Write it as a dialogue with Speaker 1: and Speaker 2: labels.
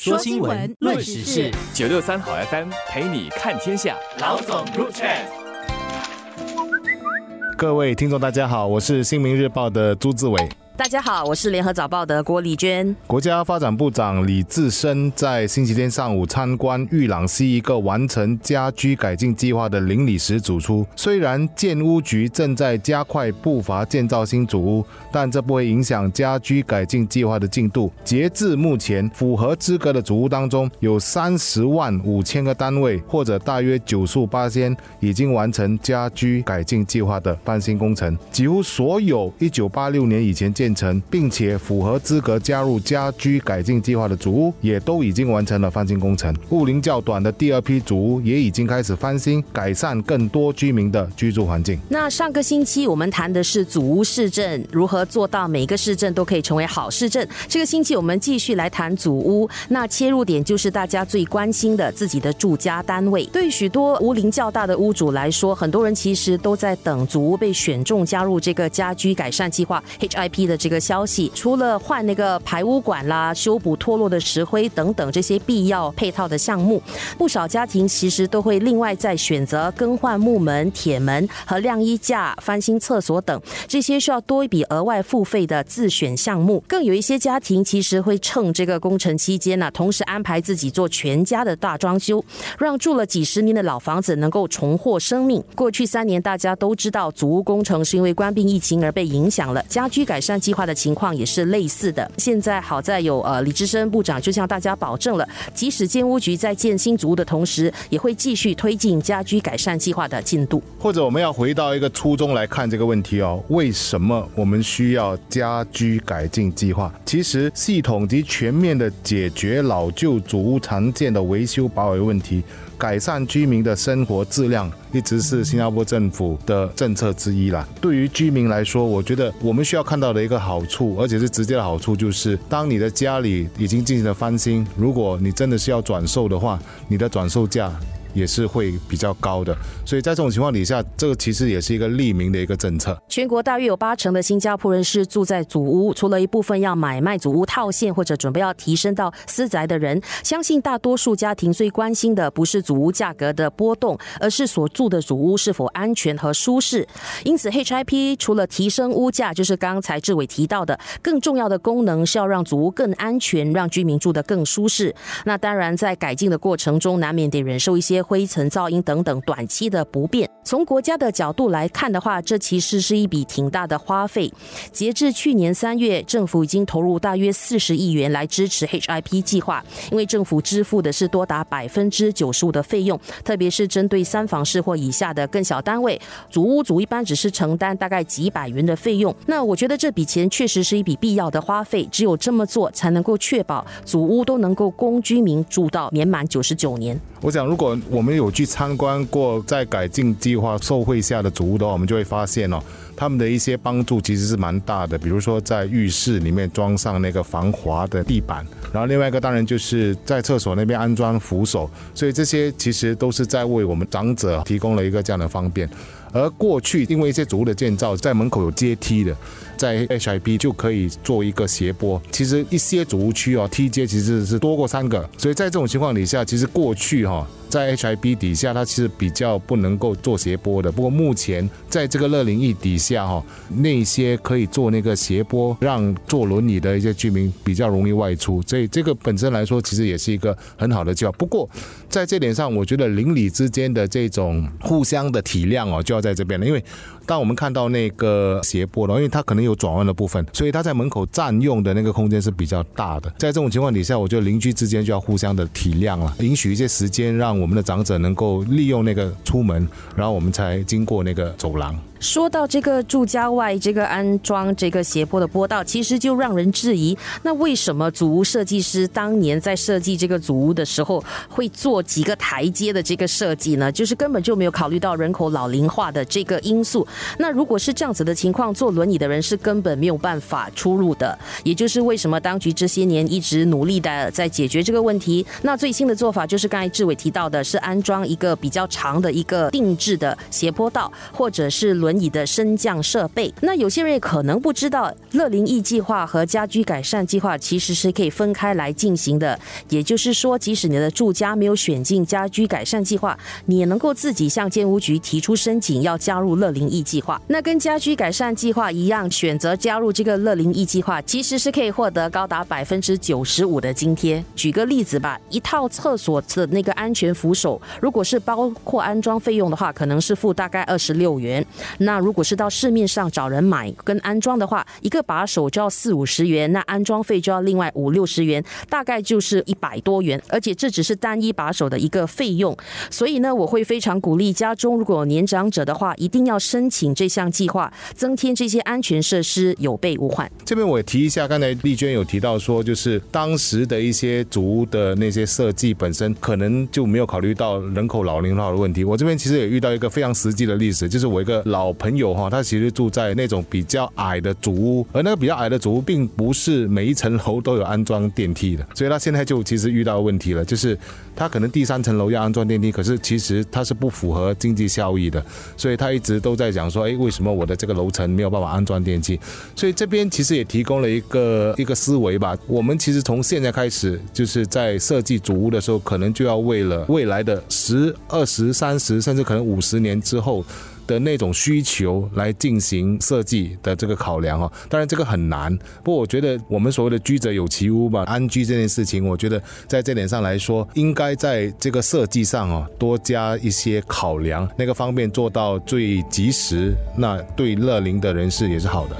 Speaker 1: 说新闻，论时事，
Speaker 2: 九六三好 FM 陪你看天下。
Speaker 1: 老总入场。
Speaker 3: 各位听众，大家好，我是新民日报的朱志伟。
Speaker 4: 大家好，我是联合早报的郭丽娟。
Speaker 3: 国家发展部长李志深在星期天上午参观玉朗西一个完成家居改进计划的邻里时指出，虽然建屋局正在加快步伐建造新主屋，但这不会影响家居改进计划的进度。截至目前，符合资格的主屋当中有三十万五千个单位，或者大约九十八间已经完成家居改进计划的翻新工程。几乎所有一九八六年以前建成并且符合资格加入家居改进计划的主屋，也都已经完成了翻新工程。屋龄较短的第二批主屋也已经开始翻新，改善更多居民的居住环境。
Speaker 4: 那上个星期我们谈的是祖屋市政如何做到每个市政都可以成为好市政。这个星期我们继续来谈祖屋，那切入点就是大家最关心的自己的住家单位。对许多屋龄较大的屋主来说，很多人其实都在等祖屋被选中加入这个家居改善计划 HIP 的。这个消息，除了换那个排污管啦、修补脱落的石灰等等这些必要配套的项目，不少家庭其实都会另外再选择更换木门、铁门和晾衣架、翻新厕所等这些需要多一笔额外付费的自选项目。更有一些家庭其实会趁这个工程期间呢，同时安排自己做全家的大装修，让住了几十年的老房子能够重获生命。过去三年大家都知道，祖屋工程是因为关闭疫情而被影响了，家居改善。计划的情况也是类似的。现在好在有呃李志深部长就向大家保证了，即使建屋局在建新竹屋的同时，也会继续推进家居改善计划的进度。
Speaker 3: 或者我们要回到一个初衷来看这个问题哦，为什么我们需要家居改进计划？其实系统及全面的解决老旧主屋常见的维修保养问题。改善居民的生活质量，一直是新加坡政府的政策之一啦。对于居民来说，我觉得我们需要看到的一个好处，而且是直接的好处，就是当你的家里已经进行了翻新，如果你真的是要转售的话，你的转售价。也是会比较高的，所以在这种情况底下，这个其实也是一个利民的一个政策。
Speaker 4: 全国大约有八成的新加坡人是住在祖屋，除了一部分要买卖祖屋套现或者准备要提升到私宅的人，相信大多数家庭最关心的不是祖屋价格的波动，而是所住的祖屋是否安全和舒适。因此，HIP 除了提升屋价，就是刚才志伟提到的，更重要的功能是要让祖屋更安全，让居民住得更舒适。那当然，在改进的过程中，难免得忍受一些。灰尘、噪音等等短期的不便。从国家的角度来看的话，这其实是一笔挺大的花费。截至去年三月，政府已经投入大约四十亿元来支持 HIP 计划，因为政府支付的是多达百分之九十五的费用，特别是针对三房式或以下的更小单位，主屋主一般只是承担大概几百元的费用。那我觉得这笔钱确实是一笔必要的花费，只有这么做才能够确保主屋都能够供居民住到年满九十九年。
Speaker 3: 我想，如果我们有去参观过在改进计划受惠下的祖屋的话，我们就会发现哦，他们的一些帮助其实是蛮大的。比如说，在浴室里面装上那个防滑的地板，然后另外一个当然就是在厕所那边安装扶手，所以这些其实都是在为我们长者提供了一个这样的方便。而过去因为一些主屋的建造，在门口有阶梯的，在 HIP 就可以做一个斜坡。其实一些主屋区哦，梯阶其实是多过三个，所以在这种情况底下，其实过去哈。在 HIB 底下，它其实比较不能够做斜坡的。不过目前在这个乐龄翼底下，哈，那些可以做那个斜坡，让坐轮椅的一些居民比较容易外出。所以这个本身来说，其实也是一个很好的计划。不过在这点上，我觉得邻里之间的这种互相的体谅哦，就要在这边了。因为当我们看到那个斜坡了，因为它可能有转弯的部分，所以它在门口占用的那个空间是比较大的。在这种情况底下，我觉得邻居之间就要互相的体谅了，允许一些时间让。我们的长者能够利用那个出门，然后我们才经过那个走廊。
Speaker 4: 说到这个住家外这个安装这个斜坡的坡道，其实就让人质疑，那为什么祖屋设计师当年在设计这个祖屋的时候会做几个台阶的这个设计呢？就是根本就没有考虑到人口老龄化的这个因素。那如果是这样子的情况，坐轮椅的人是根本没有办法出入的。也就是为什么当局这些年一直努力的在解决这个问题。那最新的做法就是刚才志伟提到的，是安装一个比较长的一个定制的斜坡道，或者是轮。轮椅的升降设备。那有些人可能不知道，乐龄易计划和家居改善计划其实是可以分开来进行的。也就是说，即使你的住家没有选进家居改善计划，你也能够自己向建屋局提出申请，要加入乐龄易计划。那跟家居改善计划一样，选择加入这个乐龄易计划，其实是可以获得高达百分之九十五的津贴。举个例子吧，一套厕所的那个安全扶手，如果是包括安装费用的话，可能是付大概二十六元。那如果是到市面上找人买跟安装的话，一个把手就要四五十元，那安装费就要另外五六十元，大概就是一百多元。而且这只是单一把手的一个费用，所以呢，我会非常鼓励家中如果有年长者的话，一定要申请这项计划，增添这些安全设施，有备无患。
Speaker 3: 这边我也提一下，刚才丽娟有提到说，就是当时的一些祖屋的那些设计本身可能就没有考虑到人口老龄化的问题。我这边其实也遇到一个非常实际的例子，就是我一个老朋友哈，他其实住在那种比较矮的主屋，而那个比较矮的主屋并不是每一层楼都有安装电梯的，所以他现在就其实遇到问题了，就是他可能第三层楼要安装电梯，可是其实他是不符合经济效益的，所以他一直都在讲说，哎，为什么我的这个楼层没有办法安装电梯？所以这边其实也提供了一个一个思维吧。我们其实从现在开始，就是在设计主屋的时候，可能就要为了未来的十、二十、三十，甚至可能五十年之后。的那种需求来进行设计的这个考量哦，当然这个很难。不过我觉得我们所谓的居者有其屋吧，安居这件事情，我觉得在这点上来说，应该在这个设计上啊多加一些考量，那个方面做到最及时，那对乐龄的人士也是好的。